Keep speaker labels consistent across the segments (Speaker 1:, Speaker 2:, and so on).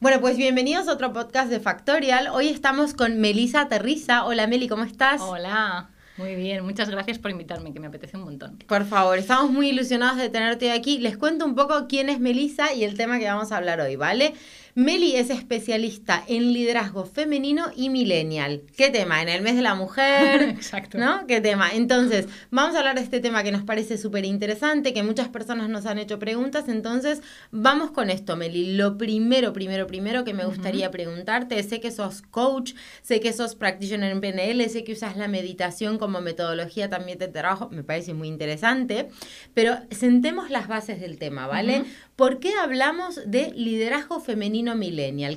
Speaker 1: Bueno, pues bienvenidos a otro podcast de Factorial. Hoy estamos con Melisa Terriza. Hola Meli, ¿cómo estás?
Speaker 2: Hola. Muy bien, muchas gracias por invitarme, que me apetece un montón.
Speaker 1: Por favor, estamos muy ilusionados de tenerte aquí. Les cuento un poco quién es Melisa y el tema que vamos a hablar hoy, ¿vale? Meli es especialista en liderazgo femenino y millennial. ¿Qué tema? En el mes de la mujer.
Speaker 2: Exacto.
Speaker 1: ¿No? ¿Qué tema? Entonces, vamos a hablar de este tema que nos parece súper interesante, que muchas personas nos han hecho preguntas. Entonces, vamos con esto, Meli. Lo primero, primero, primero que me gustaría preguntarte, sé que sos coach, sé que sos practitioner en PNL, sé que usas la meditación como metodología también de trabajo, me parece muy interesante, pero sentemos las bases del tema, ¿vale? ¿Por qué hablamos de liderazgo femenino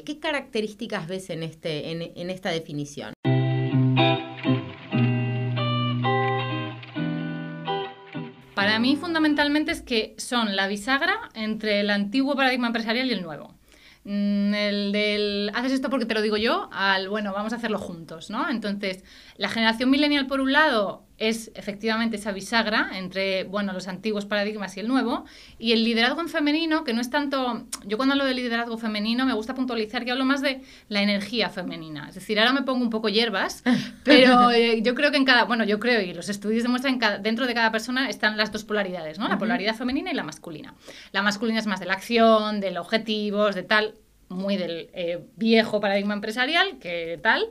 Speaker 1: ¿Qué características ves en, este, en, esta definición?
Speaker 2: Para mí fundamentalmente es que son la bisagra entre el antiguo paradigma empresarial y el nuevo. Mm, el del haces esto porque te lo digo yo, al bueno, vamos a hacerlo juntos, ¿no? Entonces, la generación millennial, por un lado, es efectivamente esa bisagra entre bueno, los antiguos paradigmas y el nuevo, y el liderazgo en femenino, que no es tanto, yo cuando hablo de liderazgo femenino me gusta puntualizar que hablo más de la energía femenina, es decir, ahora me pongo un poco hierbas, pero eh, yo creo que en cada, bueno, yo creo y los estudios demuestran que dentro de cada persona están las dos polaridades, ¿no? La polaridad femenina y la masculina. La masculina es más de la acción, de los objetivos, de tal, muy del eh, viejo paradigma empresarial, que tal,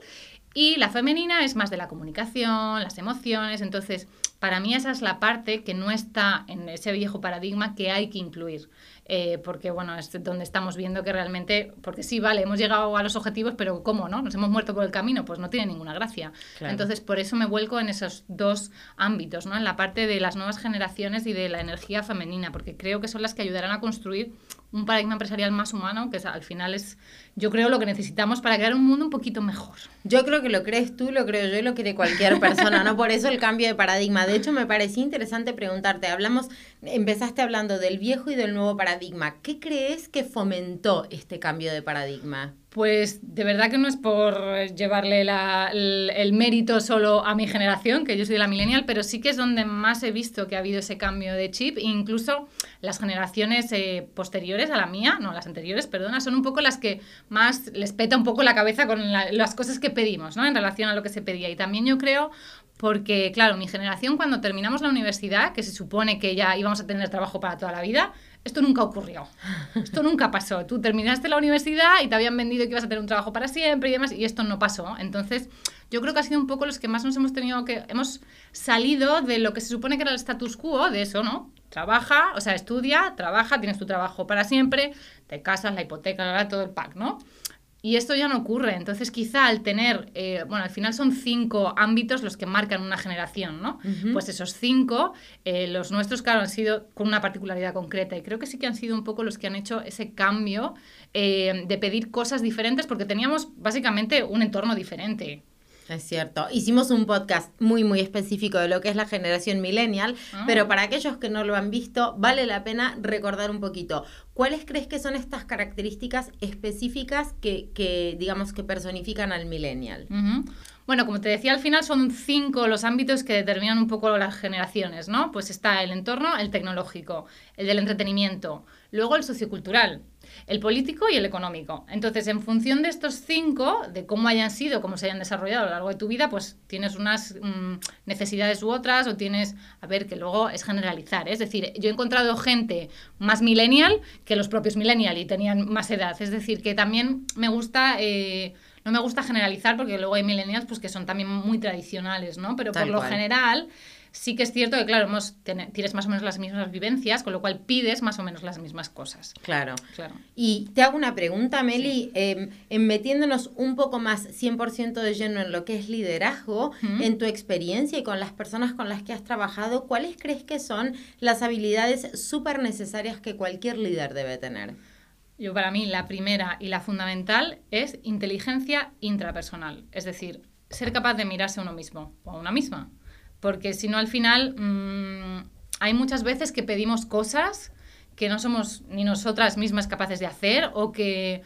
Speaker 2: y la femenina es más de la comunicación, las emociones, entonces para mí esa es la parte que no está en ese viejo paradigma que hay que incluir. Eh, porque bueno, es donde estamos viendo que realmente, porque sí, vale, hemos llegado a los objetivos, pero ¿cómo no? Nos hemos muerto por el camino, pues no tiene ninguna gracia. Entonces, por eso me vuelco en esos dos ámbitos, ¿no? En la parte de las nuevas generaciones y de la energía femenina, porque creo que son las que ayudarán a construir un paradigma empresarial más humano, que al final es, yo creo, lo que necesitamos para crear un mundo un poquito mejor.
Speaker 1: Yo creo que lo crees tú, lo creo yo y lo cree cualquier persona, ¿no? Por eso el cambio de paradigma. De hecho, me parecía interesante preguntarte, hablamos, empezaste hablando del viejo y del nuevo paradigma. ¿Qué crees que fomentó este cambio de paradigma?
Speaker 2: Pues de verdad que no es por llevarle el, mérito solo a mi generación, que yo soy de la millennial, pero sí que es donde más he visto que ha habido ese cambio de chip. incluso las generaciones eh, posteriores a la mía, no, las anteriores, perdona, son un poco las que más les peta un poco la cabeza con las cosas que pedimos, ¿no? En relación a lo que se pedía. Y también yo creo porque, claro, mi generación cuando terminamos la universidad, que se supone que ya íbamos a tener trabajo para toda la vida, esto nunca ocurrió. Esto nunca pasó. Tú terminaste la universidad y te habían vendido que ibas a tener un trabajo para siempre y demás, y esto no pasó. Entonces, yo creo que ha sido un poco los que más nos hemos tenido que. Hemos salido de lo que se supone que era el status quo, de eso, ¿no? Trabaja, o sea, estudia, trabaja, tienes tu trabajo para siempre, te casas, la hipoteca, todo el pack, ¿no? Y esto ya no ocurre. Entonces, quizá al tener, eh, bueno, al final son cinco ámbitos los que marcan una generación, ¿no? Pues esos cinco, eh, los nuestros, claro, han sido con una particularidad concreta. Y creo que sí que han sido un poco los que han hecho ese cambio eh, de pedir cosas diferentes porque teníamos básicamente un entorno diferente.
Speaker 1: Es cierto. Hicimos un podcast muy, muy específico de lo que es la generación millennial, ah. pero para aquellos que no lo han visto, vale la pena recordar un poquito. ¿Cuáles crees que son estas características específicas que, que digamos, que personifican al millennial?
Speaker 2: Bueno, como te decía, al final son cinco los ámbitos que determinan un poco las generaciones, ¿no? Pues está el entorno, el tecnológico, el del entretenimiento, luego el sociocultural, el político y el económico. Entonces, en función de estos cinco, de cómo hayan sido, cómo se hayan desarrollado a lo largo de tu vida, pues tienes unas mm, necesidades u otras o tienes, a ver, que luego es generalizar. ¿eh? Es decir, yo he encontrado gente más millennial que los propios millennial y tenían más edad. Es decir, que también me gusta... Eh, no me gusta generalizar porque luego hay millennials pues, que son también muy tradicionales, ¿no? Pero por lo general sí que es cierto que, claro, hemos, tienes más o menos las mismas vivencias, con lo cual pides más o menos las mismas cosas.
Speaker 1: Claro. claro. Y te hago una pregunta, Meli, em, en metiéndonos un poco más 100% de lleno en lo que es liderazgo, en tu experiencia y con las personas con las que has trabajado, ¿cuáles crees que son las habilidades súper necesarias que cualquier líder debe tener?
Speaker 2: Yo para mí la primera y la fundamental es inteligencia intrapersonal, es decir, ser capaz de mirarse a uno mismo o a una misma porque si no al final mm, hay muchas veces que pedimos cosas que no somos ni nosotras mismas capaces de hacer o que,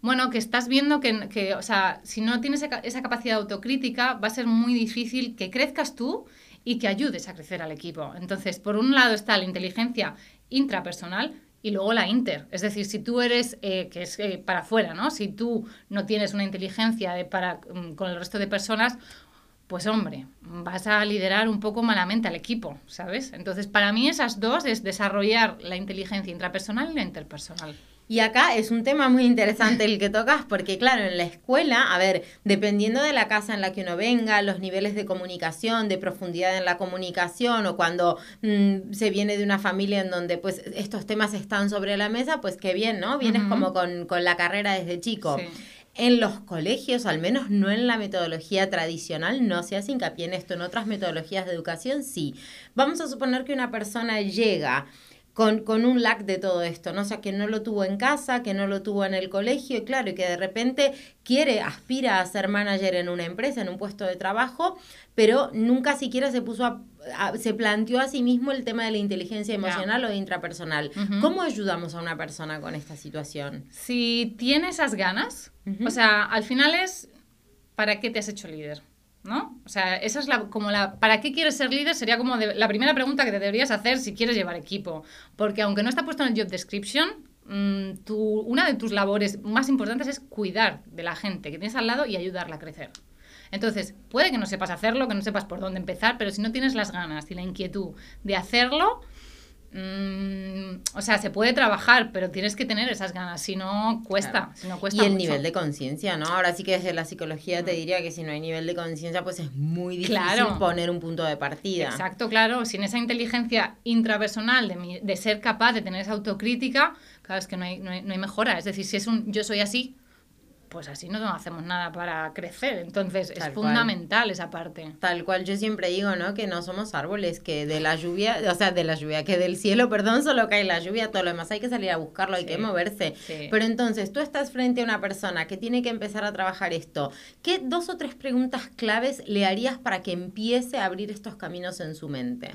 Speaker 2: bueno, que estás viendo que, o sea, si no tienes esa capacidad autocrítica va a ser muy difícil que crezcas tú y que ayudes a crecer al equipo. Entonces, por un lado está la inteligencia intrapersonal y luego la inter. Es decir, si tú eres, eh, que es eh, para afuera, ¿no? Si tú no tienes una inteligencia de para, mm, con el resto de personas, pues hombre, vas a liderar un poco malamente al equipo, ¿sabes? Entonces, para mí esas dos es desarrollar la inteligencia intrapersonal y la interpersonal.
Speaker 1: Y acá es un tema muy interesante el que tocas, porque claro, en la escuela, a ver, dependiendo de la casa en la que uno venga, los niveles de comunicación, de profundidad en la comunicación, o cuando mm, se viene de una familia en donde pues estos temas están sobre la mesa, pues qué bien, ¿no? Vienes como con, con, la carrera desde chico. En los colegios, al menos no en la metodología tradicional, no se hace hincapié en esto. En otras metodologías de educación, sí. Vamos a suponer que una persona llega con, con, un lack de todo esto, ¿no? O sea, que no lo tuvo en casa, que no lo tuvo en el colegio, y claro, y que de repente quiere, aspira a ser manager en una empresa, en un puesto de trabajo, pero nunca siquiera se puso a, se planteó a sí mismo el tema de la inteligencia emocional o intrapersonal. ¿Cómo ayudamos a una persona con esta situación?
Speaker 2: Si tiene esas ganas, o sea, al final es, ¿para qué te has hecho líder? ¿No? O sea, esa es la, como la, ¿para qué quieres ser líder? Sería como la primera pregunta que te deberías hacer si quieres llevar equipo. Porque aunque no está puesto en el job description, mm, una de tus labores más importantes es cuidar de la gente que tienes al lado y ayudarla a crecer. Entonces, puede que no sepas hacerlo, que no sepas por dónde empezar, pero si no tienes las ganas y la inquietud de hacerlo, Mm, o sea, se puede trabajar, pero tienes que tener esas ganas, si no cuesta. Si no cuesta
Speaker 1: y el nivel de conciencia, ¿no? Ahora sí que desde la psicología te diría que si no hay nivel de conciencia, pues es muy difícil poner un punto de partida.
Speaker 2: Exacto, claro. Sin esa inteligencia intrapersonal de, de ser capaz de tener esa autocrítica, claro, es que no hay, no hay, no hay mejora. Es decir, si es un yo soy así, pues así no hacemos nada para crecer. Entonces es fundamental esa parte.
Speaker 1: Tal cual yo siempre digo, ¿no? Que no somos árboles, que de la lluvia, o sea, de la lluvia, que del cielo, perdón, solo cae la lluvia, todo lo demás hay que salir a buscarlo, hay que moverse. Pero entonces tú estás frente a una persona que tiene que empezar a trabajar esto. ¿Qué dos o tres preguntas claves le harías para que empiece a abrir estos caminos en su mente?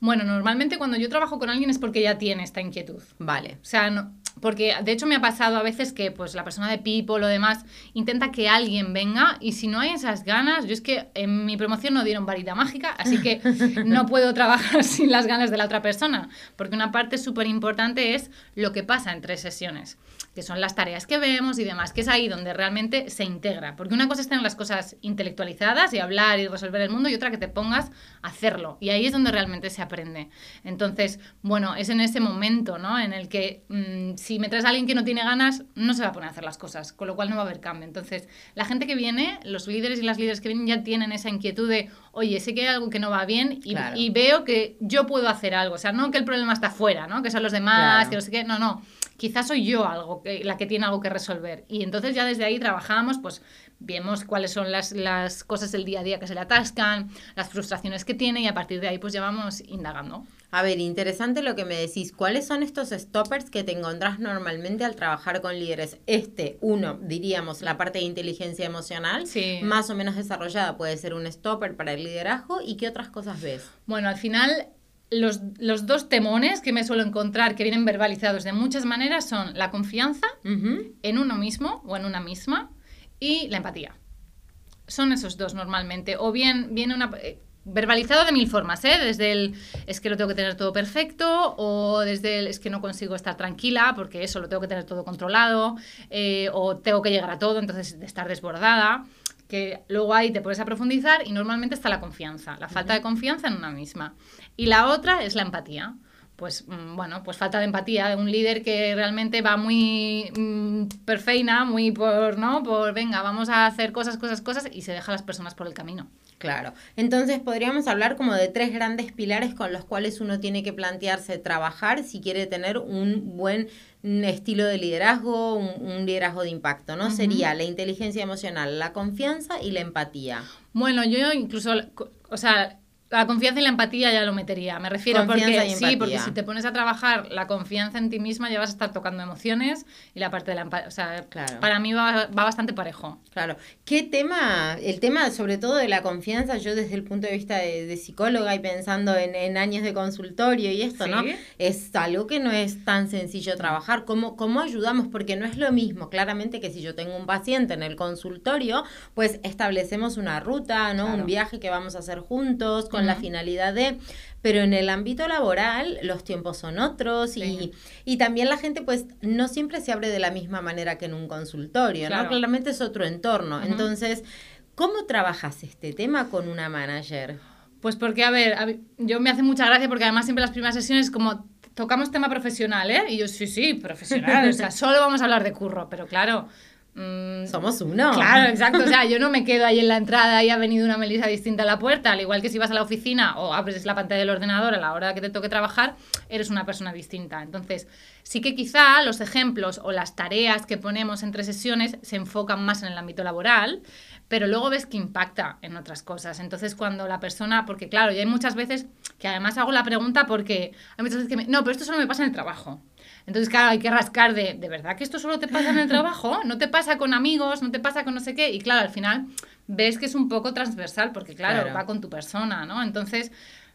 Speaker 2: Bueno, normalmente cuando yo trabajo con alguien es porque ya tiene esta inquietud.
Speaker 1: Vale.
Speaker 2: O sea, no, porque de hecho me ha pasado a veces que pues la persona de Pipo o lo demás intenta que alguien venga y si no hay esas ganas, yo es que en mi promoción no dieron varita mágica, así que no puedo trabajar sin las ganas de la otra persona, porque una parte súper importante es lo que pasa en tres sesiones que son las tareas que vemos y demás, que es ahí donde realmente se integra. Porque una cosa es tener las cosas intelectualizadas y hablar y resolver el mundo y otra que te pongas a hacerlo. Y ahí es donde realmente se aprende. Entonces, bueno, es en ese momento, ¿no? En el que mm, si me traes a alguien que no tiene ganas, no se va a poner a hacer las cosas, con lo cual no va a haber cambio. Entonces, la gente que viene, los líderes y las líderes que vienen ya tienen esa inquietud de, oye, sé que hay algo que no va bien y, y veo que yo puedo hacer algo. O sea, no que el problema está fuera, ¿no? Que son los demás, que no sé qué. No, no quizás soy yo algo la que tiene algo que resolver. Y entonces ya desde ahí trabajamos, pues vemos cuáles son las, las, cosas del día a día que se le atascan, las frustraciones que tiene y a partir de ahí pues ya vamos indagando.
Speaker 1: A ver, interesante lo que me decís. ¿Cuáles son estos stoppers que te encontrás normalmente al trabajar con líderes? Este, uno, diríamos, la parte de inteligencia emocional, más o menos desarrollada, puede ser un stopper para el liderazgo. ¿Y qué otras cosas ves?
Speaker 2: Bueno, al final los, dos temones que me suelo encontrar que vienen verbalizados de muchas maneras son la confianza en uno mismo o en una misma y la empatía. Son esos dos normalmente. O bien viene una... Eh, verbalizado de mil formas, ¿eh? Desde el es que lo tengo que tener todo perfecto, o desde el es que no consigo estar tranquila porque eso lo tengo que tener todo controlado, eh, o tengo que llegar a todo, entonces de estar desbordada que luego ahí te puedes a profundizar y normalmente está la confianza, la falta de confianza en una misma. Y la otra es la empatía. Pues mm, bueno, pues falta de empatía de un líder que realmente va muy mm, perfeina, muy por, ¿no? Por venga, vamos a hacer cosas, cosas, cosas y se deja a las personas por el camino.
Speaker 1: Claro. Entonces podríamos hablar como de tres grandes pilares con los cuales uno tiene que plantearse trabajar si quiere tener un buen estilo de liderazgo, un, liderazgo de impacto, ¿no? Sería la inteligencia emocional, la confianza y la empatía.
Speaker 2: Bueno, yo incluso, o sea, la confianza y la empatía ya lo metería. Me refiero porque sí, porque si te pones a trabajar la confianza en ti misma ya vas a estar tocando emociones y la parte de la empatía, o sea, para mí va, bastante parejo.
Speaker 1: Claro. ¿Qué tema? El tema sobre todo de la confianza, yo desde el punto de vista de, psicóloga y pensando en, años de consultorio y esto, ¿no? Es algo que no es tan sencillo trabajar. ¿Cómo, ¿Cómo ayudamos? Porque no es lo mismo, claramente, que si yo tengo un paciente en el consultorio, pues establecemos una ruta, ¿no? Un viaje que vamos a hacer juntos, con la finalidad de, pero en el ámbito laboral los tiempos son otros y, y, también la gente pues no siempre se abre de la misma manera que en un consultorio, ¿no? Claramente es otro entorno. Entonces, ¿cómo trabajas este tema con una manager?
Speaker 2: Pues porque, a ver, yo me hace mucha gracia porque además siempre las primeras sesiones como tocamos tema profesional, ¿eh? Y yo, sí, sí, profesional, o sea, solo vamos a hablar de curro, pero claro,
Speaker 1: Mm, Somos uno.
Speaker 2: Claro, exacto. O sea, yo no me quedo ahí en la entrada y ha venido una Melissa distinta a la puerta. Al igual que si vas a la oficina o abres la pantalla del ordenador a la hora que te toque trabajar, eres una persona distinta. Entonces, sí que quizá los ejemplos o las tareas que ponemos entre sesiones se enfocan más en el ámbito laboral, pero luego ves que impacta en otras cosas. Entonces, cuando la persona, porque claro, y hay muchas veces que además hago la pregunta porque hay muchas veces que me, no, pero esto solo me pasa en el trabajo. Entonces, claro, hay que rascar de, ¿de verdad que esto solo te pasa en el trabajo? ¿No te pasa con amigos? ¿No te pasa con no sé qué? Y claro, al final ves que es un poco transversal, porque claro, va con tu persona, ¿no? Entonces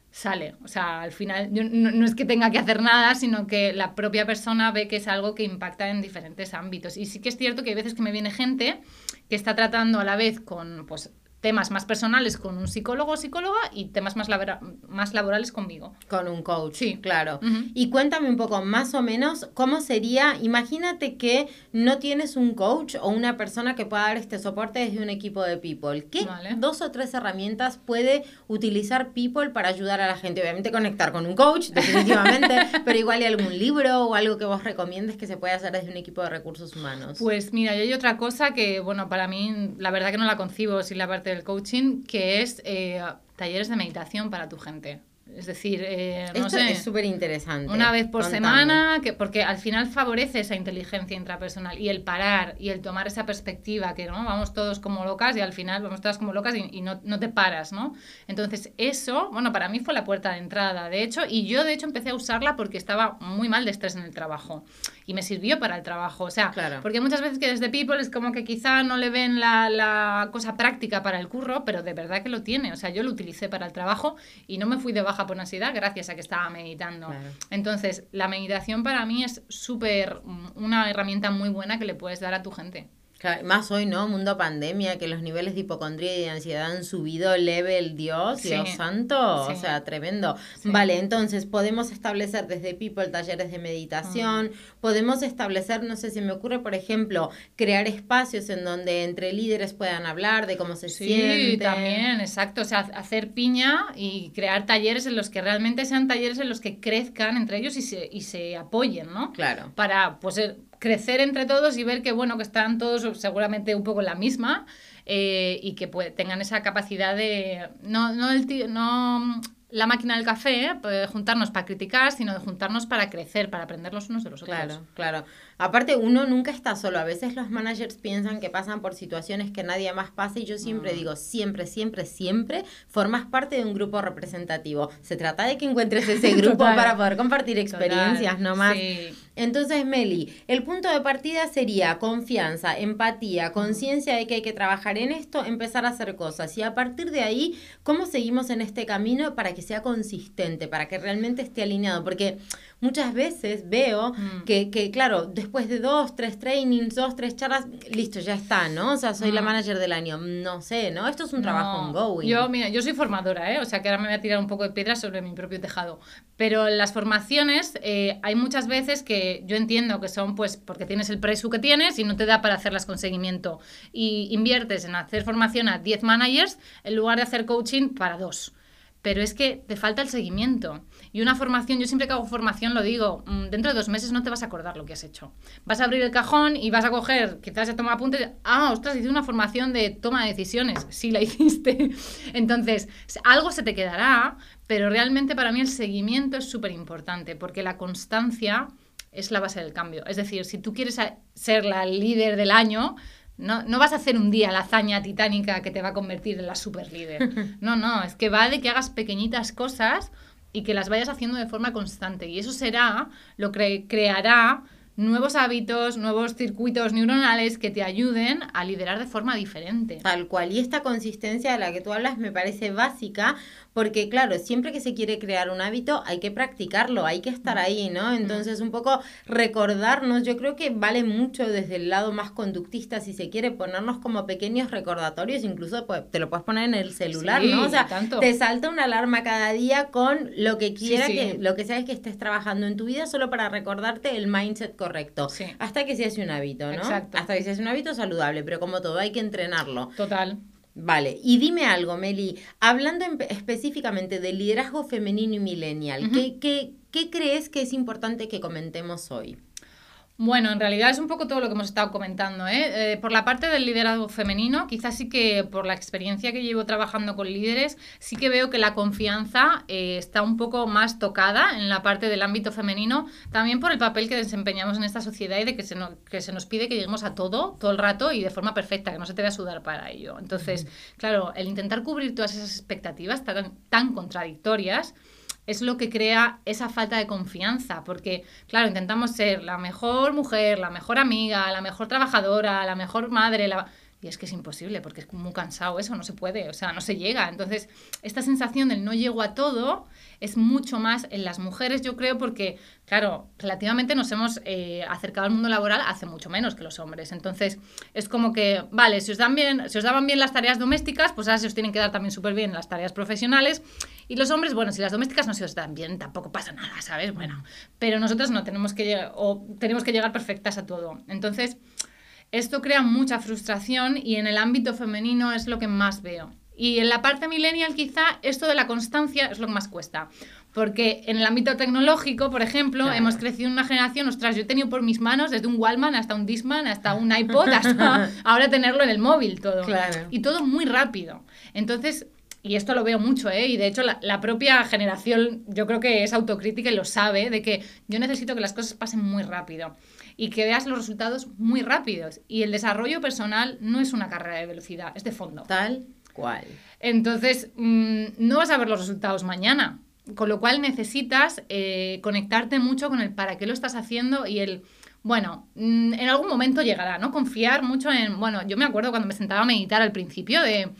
Speaker 2: sale, o sea, al final no, no, es que tenga que hacer nada, sino que la propia persona ve que es algo que impacta en diferentes ámbitos. Y sí que es cierto que hay veces que me viene gente que está tratando a la vez con, pues, temas más personales con un psicólogo o psicóloga y temas más, más laborales conmigo.
Speaker 1: Con un coach, sí. claro. Y cuéntame un poco más o menos cómo sería, imagínate que no tienes un coach o una persona que pueda dar este soporte desde un equipo de people. ¿Qué dos o tres herramientas puede utilizar people para ayudar a la gente? Obviamente conectar con un coach, definitivamente, pero igual hay algún libro o algo que vos recomiendes que se pueda hacer desde un equipo de recursos humanos.
Speaker 2: Pues mira, yo hay otra cosa que, bueno, para mí la verdad que no la concibo sin la parte del coaching, que es eh, talleres de meditación para tu gente. Es decir, eh, no
Speaker 1: Esto es súper interesante.
Speaker 2: Una vez por semana, que, porque al final favorece esa inteligencia intrapersonal y el parar y el tomar esa perspectiva que no vamos todos como locas y al final vamos todas como locas y, no, no, te paras, ¿no? Entonces, eso, bueno, para mí fue la puerta de entrada, de hecho, y yo de hecho empecé a usarla porque estaba muy mal de estrés en el trabajo y me sirvió para el trabajo. O sea, porque muchas veces que desde People es como que quizá no le ven la, la cosa práctica para el curro, pero de verdad que lo tiene. O sea, yo lo utilicé para el trabajo y no me fui de baja por ansiedad gracias a que estaba meditando. Entonces, la meditación para mí es súper una herramienta muy buena que le puedes dar a tu gente
Speaker 1: más hoy, ¿no? Mundo pandemia, que los niveles de hipocondría y de ansiedad han subido level, Dios, Dios santo, o sea, tremendo. Vale, entonces podemos establecer desde People talleres de meditación, mm. podemos establecer, no sé si me ocurre, por ejemplo, crear espacios en donde entre líderes puedan hablar de cómo se sí, Sí,
Speaker 2: también, exacto, o sea, hacer piña y crear talleres en los que realmente sean talleres en los que crezcan entre ellos y se, y se apoyen, ¿no?
Speaker 1: Claro.
Speaker 2: Para, pues, crecer entre todos y ver que, bueno, que están todos seguramente un poco en la misma eh, y que tengan esa capacidad de... No, no, el no la máquina del café, pues, juntarnos para criticar, sino de juntarnos para crecer, para aprender los unos de los
Speaker 1: otros. Claro, claro. Aparte, uno nunca está solo. A veces los managers piensan que pasan por situaciones que nadie más pasa y yo siempre digo, siempre, siempre, siempre formas parte de un grupo representativo. Se trata de que encuentres ese grupo para poder compartir experiencias, no más. Entonces, Meli, el punto de partida sería confianza, empatía, conciencia de que hay que trabajar en esto, empezar a hacer cosas. Y a partir de ahí, ¿cómo seguimos en este camino para que sea consistente, para que realmente esté alineado, porque muchas veces veo mm. que, que, claro, después de dos, tres trainings, dos, tres charlas, listo, ya está, ¿no? O sea, soy la mm. manager del año, no sé, ¿no? Esto es un trabajo ongoing.
Speaker 2: Yo, mira, yo soy formadora, ¿eh? O sea, que ahora me voy a tirar un poco de piedra sobre mi propio tejado, pero las formaciones eh, hay muchas veces que yo entiendo que son, pues, porque tienes el precio que tienes y no te da para hacerlas con seguimiento y inviertes en hacer formación a 10 managers en lugar de hacer coaching para dos pero es que te falta el seguimiento. Y una formación, yo siempre que hago formación lo digo, mm, dentro de dos meses no te vas a acordar lo que has hecho. Vas a abrir el cajón y vas a coger, quizás se toma apuntes, ah, ostras, hice una formación de toma de decisiones, sí la hiciste. Entonces, algo se te quedará, pero realmente para mí el seguimiento es súper importante, porque la constancia es la base del cambio. Es decir, si tú quieres ser la líder del año, no, no, vas a hacer un día la hazaña titánica que te va a convertir en la super líder. No, no, es que va de que hagas pequeñitas cosas y que las vayas haciendo de forma constante. Y eso será lo que creará nuevos hábitos, nuevos circuitos neuronales que te ayuden a liderar de forma diferente.
Speaker 1: Tal cual. Y esta consistencia de la que tú hablas me parece básica porque claro, siempre que se quiere crear un hábito hay que practicarlo, hay que estar ahí, ¿no? Entonces un poco recordarnos, yo creo que vale mucho desde el lado más conductista, si se quiere ponernos como pequeños recordatorios, incluso pues, te lo puedes poner en el celular, ¿no? O sea, te salta una alarma cada día con lo que quiera, que lo que sabes que estés trabajando en tu vida solo para recordarte el mindset correcto. Hasta que se hace un hábito, ¿no? Exacto. Hasta que se hace un hábito saludable, pero como todo hay que entrenarlo.
Speaker 2: Total.
Speaker 1: Vale, y dime algo, Meli, hablando específicamente del liderazgo femenino y millennial, ¿qué, qué, qué crees que es importante que comentemos hoy?
Speaker 2: Bueno, en realidad es un poco todo lo que hemos estado comentando. ¿eh? ¿eh? por la parte del liderazgo femenino, quizás sí que por la experiencia que llevo trabajando con líderes, sí que veo que la confianza eh, está un poco más tocada en la parte del ámbito femenino, también por el papel que desempeñamos en esta sociedad y de que se, que se nos pide que lleguemos a todo, todo el rato y de forma perfecta, que no se te vea sudar para ello. Entonces, claro, el intentar cubrir todas esas expectativas tan, tan contradictorias, es lo que crea esa falta de confianza, porque, claro, intentamos ser la mejor mujer, la mejor amiga, la mejor trabajadora, la mejor madre, la... Y es que es imposible, porque es muy cansado eso, no se puede, o sea, no se llega. Entonces, esta sensación del no llego a todo es mucho más en las mujeres, yo creo, porque, claro, relativamente nos hemos eh, acercado al mundo laboral hace mucho menos que los hombres. Entonces, es como que, vale, si os, bien, si os daban bien las tareas domésticas, pues ahora se os tienen que dar también súper bien las tareas profesionales. Y los hombres, bueno, si las domésticas no se os dan bien, tampoco pasa nada, ¿sabes? Bueno, pero nosotros no tenemos que llegar, o tenemos que llegar perfectas a todo. Entonces, esto crea mucha frustración y en el ámbito femenino es lo que más veo. Y en la parte millennial quizá esto de la constancia es lo que más cuesta. Porque en el ámbito tecnológico, por ejemplo, hemos crecido en una generación, ostras, yo he tenido por mis manos desde un Wallman hasta un Disman, hasta un iPod, hasta ahora tenerlo en el móvil todo. Y todo muy rápido. Entonces, y esto lo veo mucho, ¿eh? Y de hecho la, la, propia generación yo creo que es autocrítica y lo sabe, de que yo necesito que las cosas pasen muy rápido y que veas los resultados muy rápidos. Y el desarrollo personal no es una carrera de velocidad, es de fondo.
Speaker 1: Tal cual.
Speaker 2: Entonces, mm, no vas a ver los resultados mañana. Con lo cual necesitas eh, conectarte mucho con el para qué lo estás haciendo y el, bueno, mm, en algún momento llegará, ¿no? Confiar mucho en, bueno, yo me acuerdo cuando me sentaba a meditar al principio de,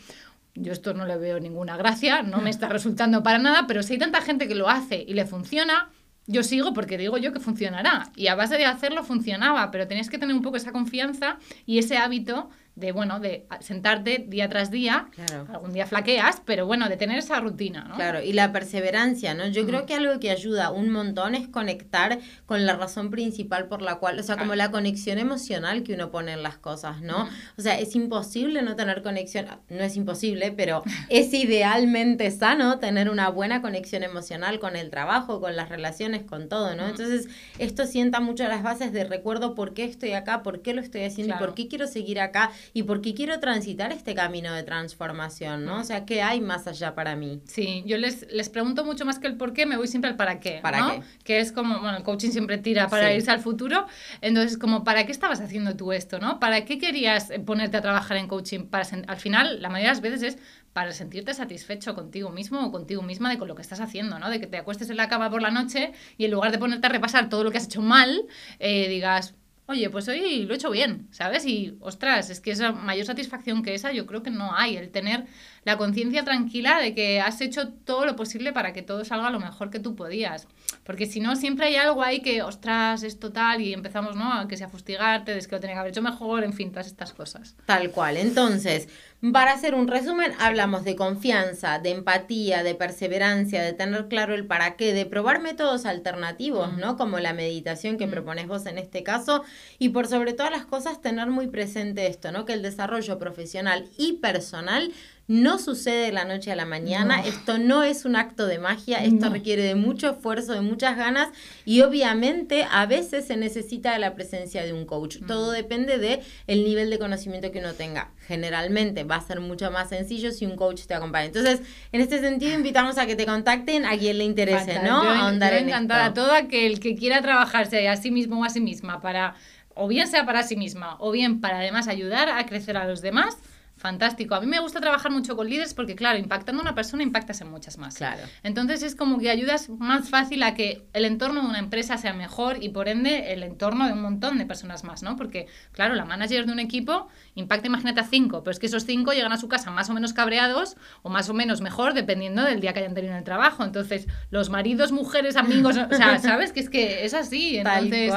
Speaker 2: yo esto no le veo ninguna gracia, no me está resultando para nada, pero si hay tanta gente que lo hace y le funciona, yo sigo porque digo yo que funcionará. Y a base de hacerlo funcionaba, pero tenías que tener un poco esa confianza y ese hábito de, bueno, de sentarte día tras día, algún día flaqueas, pero bueno, de tener esa rutina, ¿no?
Speaker 1: Claro, y la perseverancia, ¿no? Yo creo que algo que ayuda un montón es conectar con la razón principal por la cual, o sea, como la conexión emocional que uno pone en las cosas, ¿no? O sea, es imposible no tener conexión, no es imposible, pero es idealmente sano tener una buena conexión emocional con el trabajo, con las relaciones, con todo, ¿no? Entonces, esto sienta mucho las bases de recuerdo por qué estoy acá, por qué lo estoy haciendo y por qué quiero seguir acá y por qué quiero transitar este camino de transformación, ¿no? O sea, ¿qué hay más allá para mí?
Speaker 2: Sí, yo les, les pregunto mucho más que el por qué, me voy siempre al para qué, ¿Para qué? Que es como, bueno, el coaching siempre tira para irse al futuro, entonces como, ¿para qué estabas haciendo tú esto, no? ¿Para qué querías ponerte a trabajar en coaching? Para al final, la mayoría de las veces es para sentirte satisfecho contigo mismo o contigo misma de con lo que estás haciendo, ¿no? De que te acuestes en la cama por la noche y en lugar de ponerte a repasar todo lo que has hecho mal, eh, digas, oye, pues hoy lo he hecho bien, ¿sabes? Y, ostras, es que esa mayor satisfacción que esa yo creo que no hay, el tener la conciencia tranquila de que has hecho todo lo posible para que todo salga lo mejor que tú podías. Porque si no, siempre hay algo ahí que, ostras, es total y empezamos, ¿no? A que sea fustigarte, de que lo tenía que haber hecho mejor, en fin, todas estas cosas.
Speaker 1: Tal cual. Entonces, para hacer un resumen, hablamos de confianza, de empatía, de perseverancia, de tener claro el para qué, de probar métodos alternativos, ¿no? Como la meditación que propones vos en este caso. Y por sobre todas las cosas, tener muy presente esto, ¿no? Que el desarrollo profesional y personal no sucede de la noche a la mañana, esto no es un acto de magia, esto requiere de mucho esfuerzo, de muchas ganas y obviamente a veces se necesita de la presencia de un coach. Todo depende de el nivel de conocimiento que uno tenga. Generalmente va a ser mucho más sencillo si un coach te acompaña. Entonces, en este sentido invitamos a que te contacten a quien le interese, ¿no?
Speaker 2: Yo, Ahondar encantada a todo aquel que quiera trabajarse a sí mismo o a sí misma para o bien sea para sí misma o bien para además ayudar a crecer a los demás fantástico. A mí me gusta trabajar mucho con líderes porque, claro, impactando a una persona impactas en muchas más.
Speaker 1: Claro.
Speaker 2: Entonces es como que ayudas más fácil a que el entorno de una empresa sea mejor y por ende el entorno de un montón de personas más, ¿no? Porque, claro, la manager de un equipo impacta, imagínate, a cinco, pero es que esos cinco llegan a su casa más o menos cabreados o más o menos mejor dependiendo del día que hayan tenido en el trabajo. Entonces, los maridos, mujeres, amigos, o sea, ¿sabes? Que es que es así. Entonces,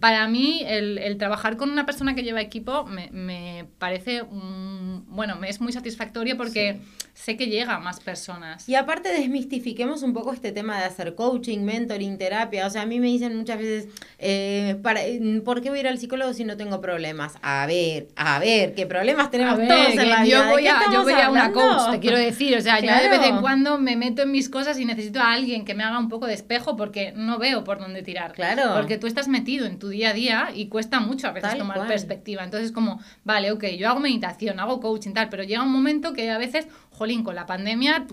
Speaker 2: para mí, el, el, trabajar con una persona que lleva equipo me, me parece un bueno, es muy satisfactorio porque sé que llega a más personas.
Speaker 1: Y aparte desmistifiquemos un poco este tema de hacer coaching, mentoring, terapia. O sea, a mí me dicen muchas veces, eh, para, ¿por qué voy a ir al psicólogo si no tengo problemas? A ver, a ver, ¿qué problemas tenemos todos en la
Speaker 2: yo Voy a, yo voy a una coach, te quiero decir. O sea, yo de vez en cuando me meto en mis cosas y necesito a alguien que me haga un poco de espejo porque no veo por dónde tirar.
Speaker 1: Claro.
Speaker 2: Porque tú estás metido en tu día a día y cuesta mucho a veces tomar perspectiva. Entonces, como, vale, ok, yo hago meditación, hago coaching, tal, pero llega un momento que a veces, jolín, con la pandemia,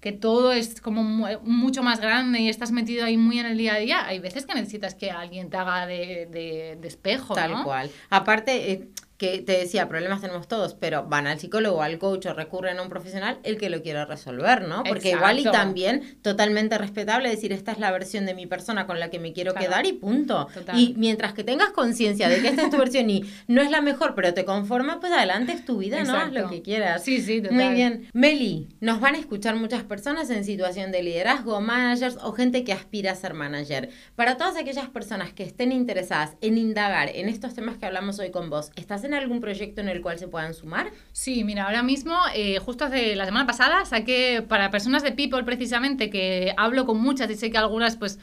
Speaker 2: que todo es como mucho más grande y estás metido ahí muy en el día a día, hay veces que necesitas que alguien te haga de, de, espejo.
Speaker 1: Tal cual. Aparte, eh, que te decía, problemas tenemos todos, pero van al psicólogo, al coach o recurren a un profesional el que lo quiera resolver, ¿no? Porque igual y también totalmente respetable decir, esta es la versión de mi persona con la que me quiero quedar y punto. Y mientras que tengas conciencia de que esta es tu versión y no es la mejor, pero te conforma, pues adelante es tu vida, ¿no? Haz lo que quieras.
Speaker 2: Sí, sí, total.
Speaker 1: Muy bien. Meli, nos van a escuchar muchas personas en situación de liderazgo, managers o gente que aspira a ser manager. Para todas aquellas personas que estén interesadas en indagar en estos temas que hablamos hoy con vos, ¿estás en algún proyecto en el cual se puedan sumar?
Speaker 2: Sí, mira, ahora mismo, eh, justo hace la semana pasada, saqué para personas de People precisamente, que hablo con muchas y sé que algunas pues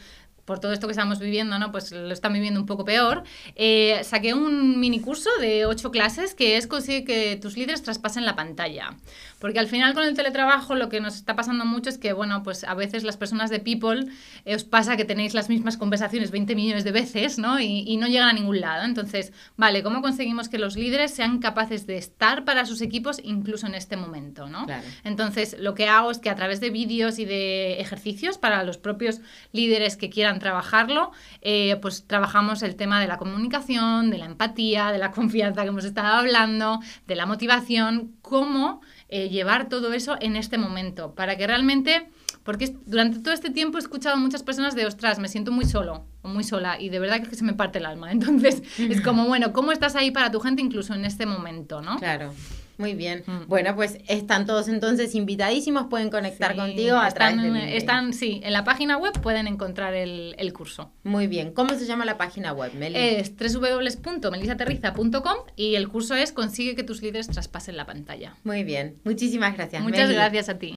Speaker 2: por todo esto que estamos viviendo, ¿no? Pues lo están viviendo un poco peor. Eh, saqué un mini curso de ocho clases que es conseguir que tus líderes traspasen la pantalla. Porque al final con el teletrabajo lo que nos está pasando mucho es que, bueno, pues a veces las personas de People eh, os pasa que tenéis las mismas conversaciones 20 millones de veces, ¿no? Y, y, no llegan a ningún lado. Entonces, vale, ¿cómo conseguimos que los líderes sean capaces de estar para sus equipos incluso en este momento, ¿no?
Speaker 1: Claro.
Speaker 2: Entonces, lo que hago es que a través de vídeos y de ejercicios para los propios líderes que quieran trabajarlo, eh, pues trabajamos el tema de la comunicación, de la empatía, de la confianza que hemos estado hablando, de la motivación, cómo eh, llevar todo eso en este momento, para que realmente, porque durante todo este tiempo he escuchado a muchas personas de, ostras, me siento muy solo o muy sola y de verdad que se me parte el alma. Entonces, es como, bueno, ¿cómo estás ahí para tu gente incluso en este momento, no?
Speaker 1: Claro. Muy bien. Mm. Bueno, pues están todos entonces invitadísimos, pueden conectar contigo a
Speaker 2: están, están, sí, en la página web pueden encontrar el, curso.
Speaker 1: Muy bien. ¿Cómo se llama la página web, Meli?
Speaker 2: Es www.melisaterriza.com y el curso es Consigue que tus líderes traspasen la pantalla.
Speaker 1: Muy bien. Muchísimas gracias,
Speaker 2: Muchas gracias a ti.